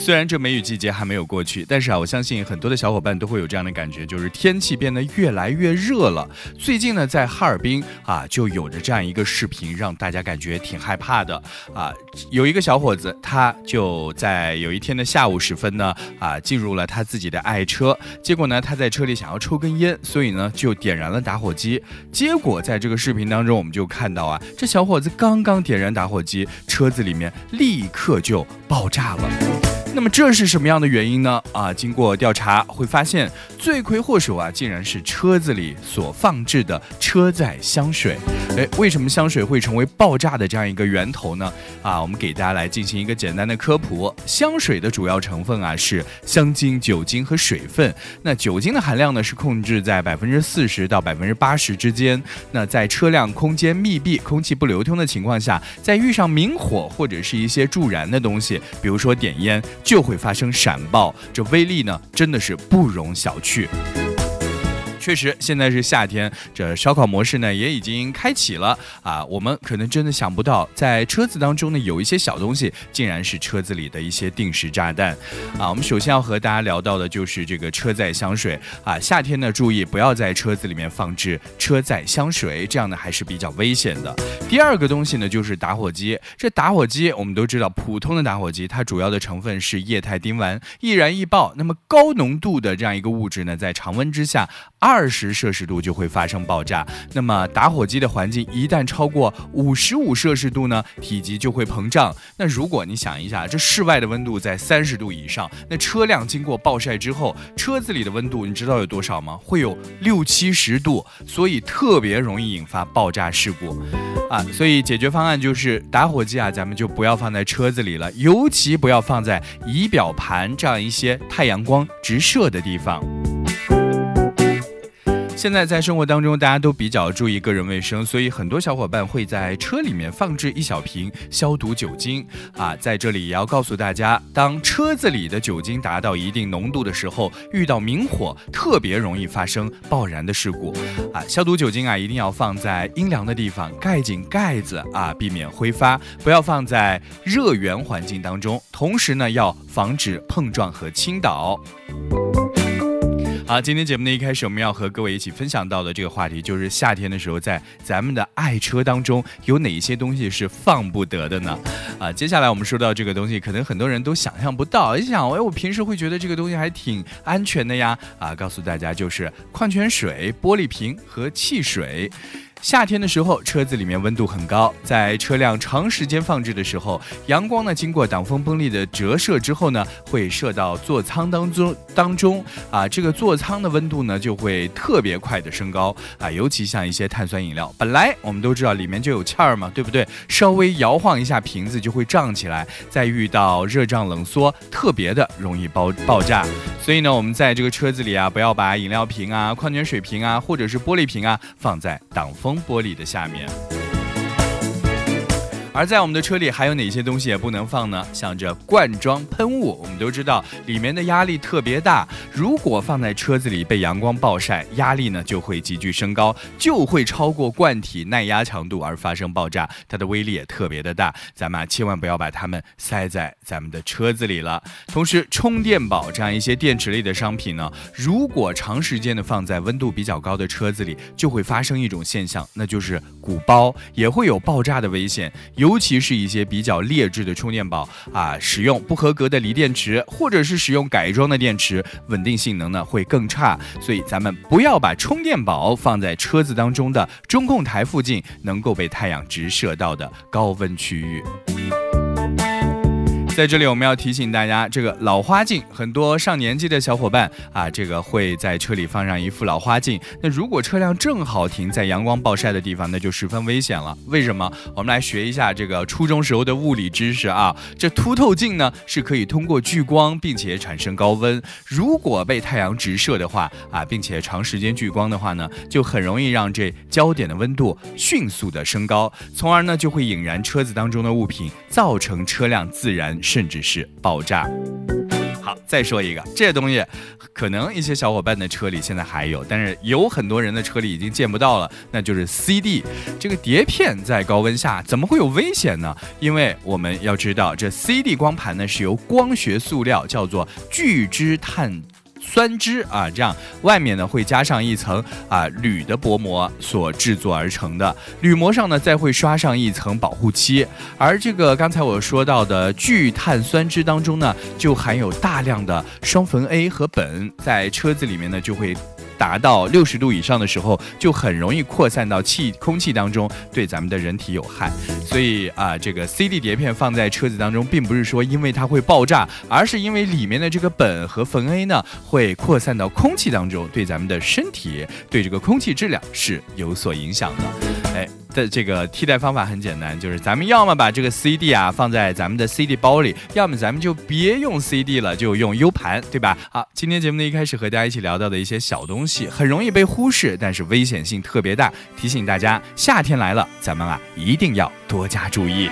虽然这梅雨季节还没有过去，但是啊，我相信很多的小伙伴都会有这样的感觉，就是天气变得越来越热了。最近呢，在哈尔滨啊，就有着这样一个视频，让大家感觉挺害怕的啊。有一个小伙子，他就在有一天的下午时分呢，啊，进入了他自己的爱车，结果呢，他在车里想要抽根烟，所以呢，就点燃了打火机。结果在这个视频当中，我们就看到啊，这小伙子刚刚点燃打火机，车子里面立刻就爆炸了。那么这是什么样的原因呢？啊，经过调查会发现，罪魁祸首啊，竟然是车子里所放置的车载香水。诶，为什么香水会成为爆炸的这样一个源头呢？啊，我们给大家来进行一个简单的科普。香水的主要成分啊是香精、酒精和水分。那酒精的含量呢是控制在百分之四十到百分之八十之间。那在车辆空间密闭、空气不流通的情况下，在遇上明火或者是一些助燃的东西，比如说点烟。就会发生闪爆，这威力呢，真的是不容小觑。确实，现在是夏天，这烧烤模式呢也已经开启了啊！我们可能真的想不到，在车子当中呢有一些小东西，竟然是车子里的一些定时炸弹啊！我们首先要和大家聊到的就是这个车载香水啊，夏天呢注意不要在车子里面放置车载香水，这样呢还是比较危险的。第二个东西呢就是打火机，这打火机我们都知道，普通的打火机它主要的成分是液态丁烷，易燃易爆，那么高浓度的这样一个物质呢，在常温之下。二十摄氏度就会发生爆炸，那么打火机的环境一旦超过五十五摄氏度呢，体积就会膨胀。那如果你想一下，这室外的温度在三十度以上，那车辆经过暴晒之后，车子里的温度你知道有多少吗？会有六七十度，所以特别容易引发爆炸事故啊。所以解决方案就是打火机啊，咱们就不要放在车子里了，尤其不要放在仪表盘这样一些太阳光直射的地方。现在在生活当中，大家都比较注意个人卫生，所以很多小伙伴会在车里面放置一小瓶消毒酒精啊。在这里也要告诉大家，当车子里的酒精达到一定浓度的时候，遇到明火特别容易发生爆燃的事故啊。消毒酒精啊，一定要放在阴凉的地方，盖紧盖子啊，避免挥发，不要放在热源环境当中。同时呢，要防止碰撞和倾倒。好，今天节目的一开始，我们要和各位一起分享到的这个话题，就是夏天的时候，在咱们的爱车当中，有哪些东西是放不得的呢？啊，接下来我们说到这个东西，可能很多人都想象不到。一想，哎，我平时会觉得这个东西还挺安全的呀。啊，告诉大家，就是矿泉水、玻璃瓶和汽水。夏天的时候，车子里面温度很高，在车辆长时间放置的时候，阳光呢经过挡风玻璃的折射之后呢，会射到座舱当中当中啊，这个座舱的温度呢就会特别快的升高啊，尤其像一些碳酸饮料，本来我们都知道里面就有气儿嘛，对不对？稍微摇晃一下瓶子就会胀起来，再遇到热胀冷缩，特别的容易爆爆炸。所以呢，我们在这个车子里啊，不要把饮料瓶啊、矿泉水瓶啊，或者是玻璃瓶啊放在挡风。玻璃的下面。而在我们的车里还有哪些东西也不能放呢？像这罐装喷雾，我们都知道里面的压力特别大，如果放在车子里被阳光暴晒，压力呢就会急剧升高，就会超过罐体耐压强度而发生爆炸，它的威力也特别的大。咱们啊千万不要把它们塞在咱们的车子里了。同时，充电宝这样一些电池类的商品呢，如果长时间的放在温度比较高的车子里，就会发生一种现象，那就是鼓包，也会有爆炸的危险。尤其是一些比较劣质的充电宝啊，使用不合格的锂电池，或者是使用改装的电池，稳定性能呢会更差。所以咱们不要把充电宝放在车子当中的中控台附近，能够被太阳直射到的高温区域。在这里，我们要提醒大家，这个老花镜，很多上年纪的小伙伴啊，这个会在车里放上一副老花镜。那如果车辆正好停在阳光暴晒的地方，那就十分危险了。为什么？我们来学一下这个初中时候的物理知识啊。这凸透镜呢，是可以通过聚光，并且产生高温。如果被太阳直射的话啊，并且长时间聚光的话呢，就很容易让这焦点的温度迅速的升高，从而呢就会引燃车子当中的物品，造成车辆自燃。甚至是爆炸。好，再说一个，这东西可能一些小伙伴的车里现在还有，但是有很多人的车里已经见不到了，那就是 CD 这个碟片在高温下怎么会有危险呢？因为我们要知道，这 CD 光盘呢是由光学塑料叫做聚酯碳。酸枝啊，这样外面呢会加上一层啊铝的薄膜所制作而成的，铝膜上呢再会刷上一层保护漆，而这个刚才我说到的聚碳酸酯当中呢，就含有大量的双酚 A 和苯，在车子里面呢就会。达到六十度以上的时候，就很容易扩散到气空气当中，对咱们的人体有害。所以啊，这个 CD 碟片放在车子当中，并不是说因为它会爆炸，而是因为里面的这个苯和酚 A 呢，会扩散到空气当中，对咱们的身体，对这个空气质量是有所影响的。哎。的这个替代方法很简单，就是咱们要么把这个 CD 啊放在咱们的 CD 包里，要么咱们就别用 CD 了，就用 U 盘，对吧？好，今天节目的一开始和大家一起聊到的一些小东西，很容易被忽视，但是危险性特别大。提醒大家，夏天来了，咱们啊一定要多加注意。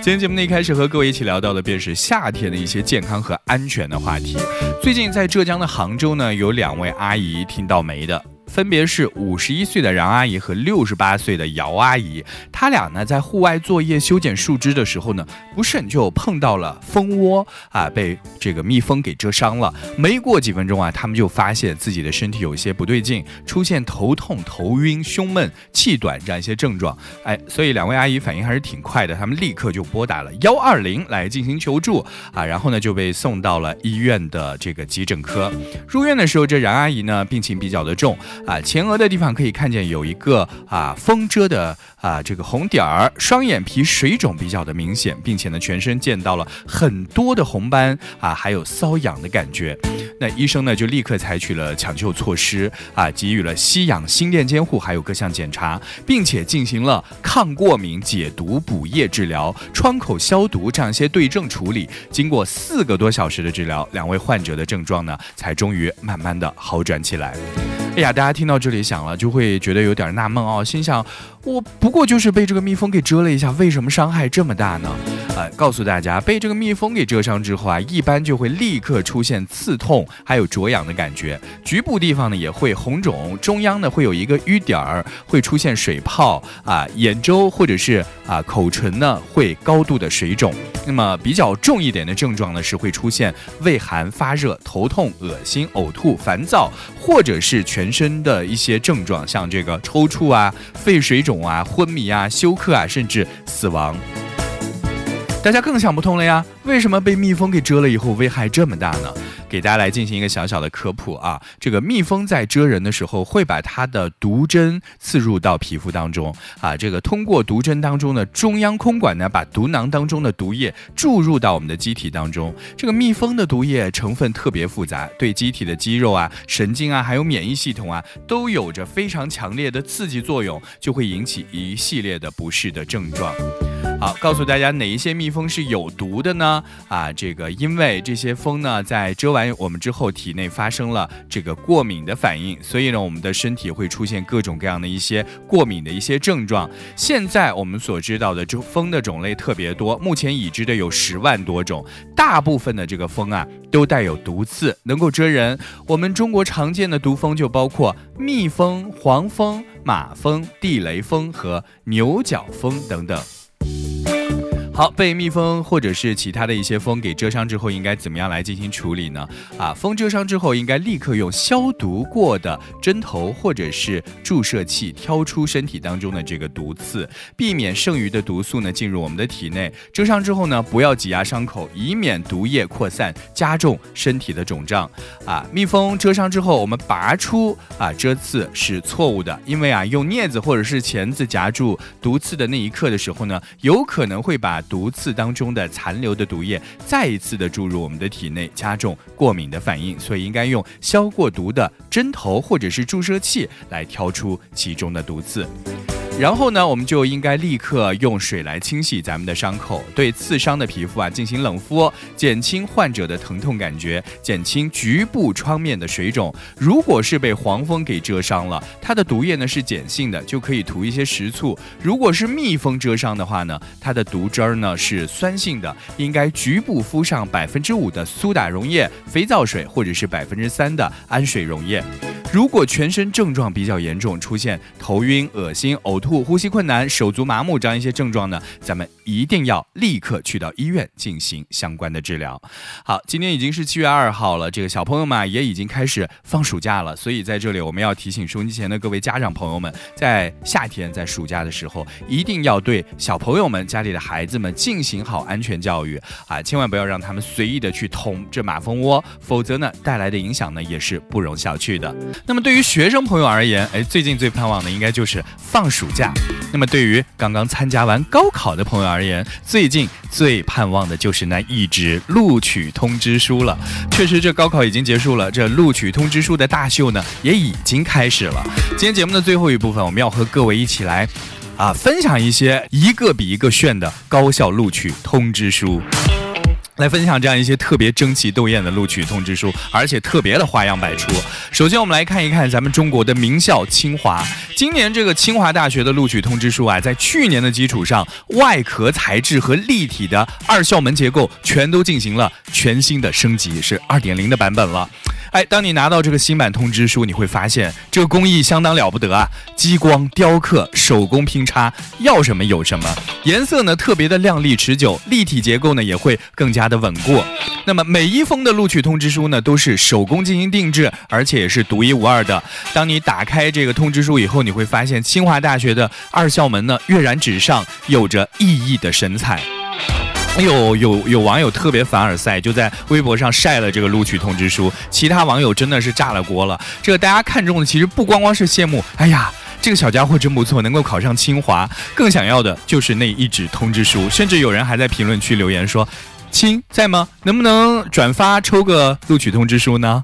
今天节目的一开始和各位一起聊到的便是夏天的一些健康和安全的话题。最近在浙江的杭州呢，有两位阿姨挺倒霉的。分别是五十一岁的杨阿姨和六十八岁的姚阿姨，她俩呢在户外作业修剪树枝的时候呢，不慎就碰到了蜂窝啊，被这个蜜蜂给蛰伤了。没过几分钟啊，他们就发现自己的身体有些不对劲，出现头痛、头晕、胸闷、气短这样一些症状。哎，所以两位阿姨反应还是挺快的，他们立刻就拨打了幺二零来进行求助啊，然后呢就被送到了医院的这个急诊科。入院的时候，这杨阿姨呢病情比较的重。啊，前额的地方可以看见有一个啊风遮的啊这个红点儿，双眼皮水肿比较的明显，并且呢全身见到了很多的红斑啊，还有瘙痒的感觉。那医生呢就立刻采取了抢救措施啊，给予了吸氧、心电监护，还有各项检查，并且进行了抗过敏、解毒、补液治疗、创口消毒这样一些对症处理。经过四个多小时的治疗，两位患者的症状呢才终于慢慢的好转起来。哎呀，大家听到这里想了，就会觉得有点纳闷哦，心想，我不过就是被这个蜜蜂给蛰了一下，为什么伤害这么大呢？呃，告诉大家，被这个蜜蜂给蛰伤之后啊，一般就会立刻出现刺痛，还有灼痒的感觉，局部地方呢也会红肿，中央呢会有一个瘀点儿，会出现水泡啊，眼周或者是啊口唇呢会高度的水肿。那么比较重一点的症状呢，是会出现畏寒、发热、头痛、恶心、呕吐、烦躁，或者是全身的一些症状，像这个抽搐啊、肺水肿啊、昏迷啊、休克啊，甚至死亡。大家更想不通了呀，为什么被蜜蜂给蛰了以后危害这么大呢？给大家来进行一个小小的科普啊，这个蜜蜂在蛰人的时候，会把它的毒针刺入到皮肤当中啊，这个通过毒针当中的中央空管呢，把毒囊当中的毒液注入到我们的机体当中。这个蜜蜂的毒液成分特别复杂，对机体的肌肉啊、神经啊，还有免疫系统啊，都有着非常强烈的刺激作用，就会引起一系列的不适的症状。好，告诉大家哪一些蜜蜂是有毒的呢？啊，这个因为这些蜂呢，在蛰完我们之后，体内发生了这个过敏的反应，所以呢，我们的身体会出现各种各样的一些过敏的一些症状。现在我们所知道的这蜂的种类特别多，目前已知的有十万多种，大部分的这个蜂啊，都带有毒刺，能够蛰人。我们中国常见的毒蜂就包括蜜蜂、黄蜂、马蜂、地雷蜂和牛角蜂等等。好，被蜜蜂或者是其他的一些蜂给蛰伤之后，应该怎么样来进行处理呢？啊，蜂蛰伤之后，应该立刻用消毒过的针头或者是注射器挑出身体当中的这个毒刺，避免剩余的毒素呢进入我们的体内。蛰伤之后呢，不要挤压伤口，以免毒液扩散，加重身体的肿胀。啊，蜜蜂蛰伤之后，我们拔出啊蛰刺是错误的，因为啊用镊子或者是钳子夹住毒刺的那一刻的时候呢，有可能会把毒刺当中的残留的毒液再一次的注入我们的体内，加重过敏的反应，所以应该用消过毒的针头或者是注射器来挑出其中的毒刺。然后呢，我们就应该立刻用水来清洗咱们的伤口，对刺伤的皮肤啊进行冷敷，减轻患者的疼痛感觉，减轻局部创面的水肿。如果是被黄蜂给蛰伤了，它的毒液呢是碱性的，就可以涂一些食醋；如果是蜜蜂蛰伤的话呢，它的毒汁儿呢是酸性的，应该局部敷上百分之五的苏打溶液、肥皂水或者是百分之三的氨水溶液。如果全身症状比较严重，出现头晕、恶心、呕吐、呼吸困难、手足麻木这样一些症状呢，咱们一定要立刻去到医院进行相关的治疗。好，今天已经是七月二号了，这个小朋友们也已经开始放暑假了，所以在这里我们要提醒收音机前的各位家长朋友们，在夏天在暑假的时候，一定要对小朋友们家里的孩子们进行好安全教育啊，千万不要让他们随意的去捅这马蜂窝，否则呢带来的影响呢也是不容小觑的。那么对于学生朋友而言，哎，最近最盼望的应该就是放暑假。那么对于刚刚参加完高考的朋友而而言，最近最盼望的就是那一纸录取通知书了。确实，这高考已经结束了，这录取通知书的大秀呢也已经开始了。今天节目的最后一部分，我们要和各位一起来，啊，分享一些一个比一个炫的高校录取通知书。来分享这样一些特别争奇斗艳的录取通知书，而且特别的花样百出。首先，我们来看一看咱们中国的名校清华。今年这个清华大学的录取通知书啊，在去年的基础上，外壳材质和立体的二校门结构全都进行了全新的升级，是二点零的版本了。哎，当你拿到这个新版通知书，你会发现这个工艺相当了不得啊！激光雕刻、手工拼插，要什么有什么。颜色呢特别的亮丽持久，立体结构呢也会更加的稳固。那么每一封的录取通知书呢都是手工进行定制，而且也是独一无二的。当你打开这个通知书以后，你会发现清华大学的二校门呢跃然纸上，有着熠熠的神采。有，有有网友特别凡尔赛，就在微博上晒了这个录取通知书，其他网友真的是炸了锅了。这个大家看中的其实不光光是羡慕，哎呀，这个小家伙真不错，能够考上清华，更想要的就是那一纸通知书。甚至有人还在评论区留言说：“亲在吗？能不能转发抽个录取通知书呢？”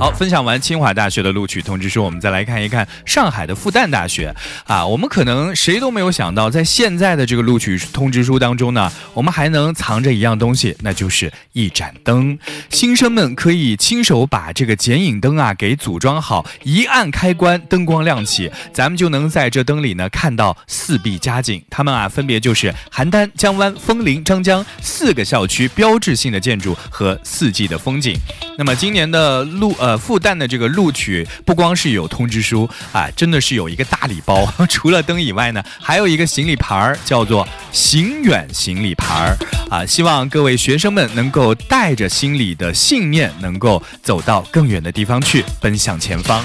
好，分享完清华大学的录取通知书，我们再来看一看上海的复旦大学。啊，我们可能谁都没有想到，在现在的这个录取通知书当中呢，我们还能藏着一样东西，那就是一盏灯。新生们可以亲手把这个剪影灯啊给组装好，一按开关，灯光亮起，咱们就能在这灯里呢看到四壁佳景。它们啊分别就是邯郸、江湾、枫林、张江四个校区标志性的建筑和四季的风景。那么今年的录呃。复旦的这个录取不光是有通知书啊，真的是有一个大礼包。除了灯以外呢，还有一个行李牌儿，叫做“行远行李牌儿”啊。希望各位学生们能够带着心里的信念，能够走到更远的地方去，奔向前方。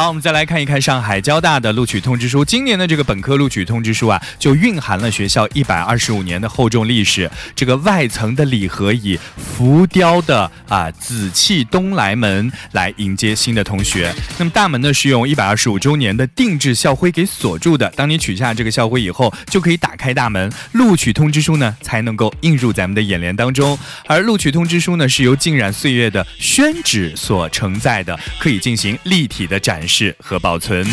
好，我们再来看一看上海交大的录取通知书。今年的这个本科录取通知书啊，就蕴含了学校一百二十五年的厚重历史。这个外层的礼盒以浮雕的啊紫气东来门来迎接新的同学。那么大门呢是用一百二十五周年的定制校徽给锁住的。当你取下这个校徽以后，就可以打开大门，录取通知书呢才能够映入咱们的眼帘当中。而录取通知书呢是由浸染岁月的宣纸所承载的，可以进行立体的展。展示和保存。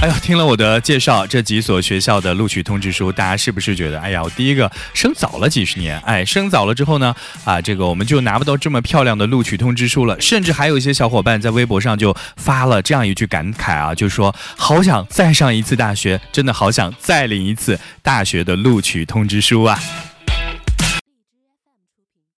哎呦，听了我的介绍，这几所学校的录取通知书，大家是不是觉得，哎呀，我第一个生早了几十年，哎，生早了之后呢，啊，这个我们就拿不到这么漂亮的录取通知书了。甚至还有一些小伙伴在微博上就发了这样一句感慨啊，就说好想再上一次大学，真的好想再领一次大学的录取通知书啊。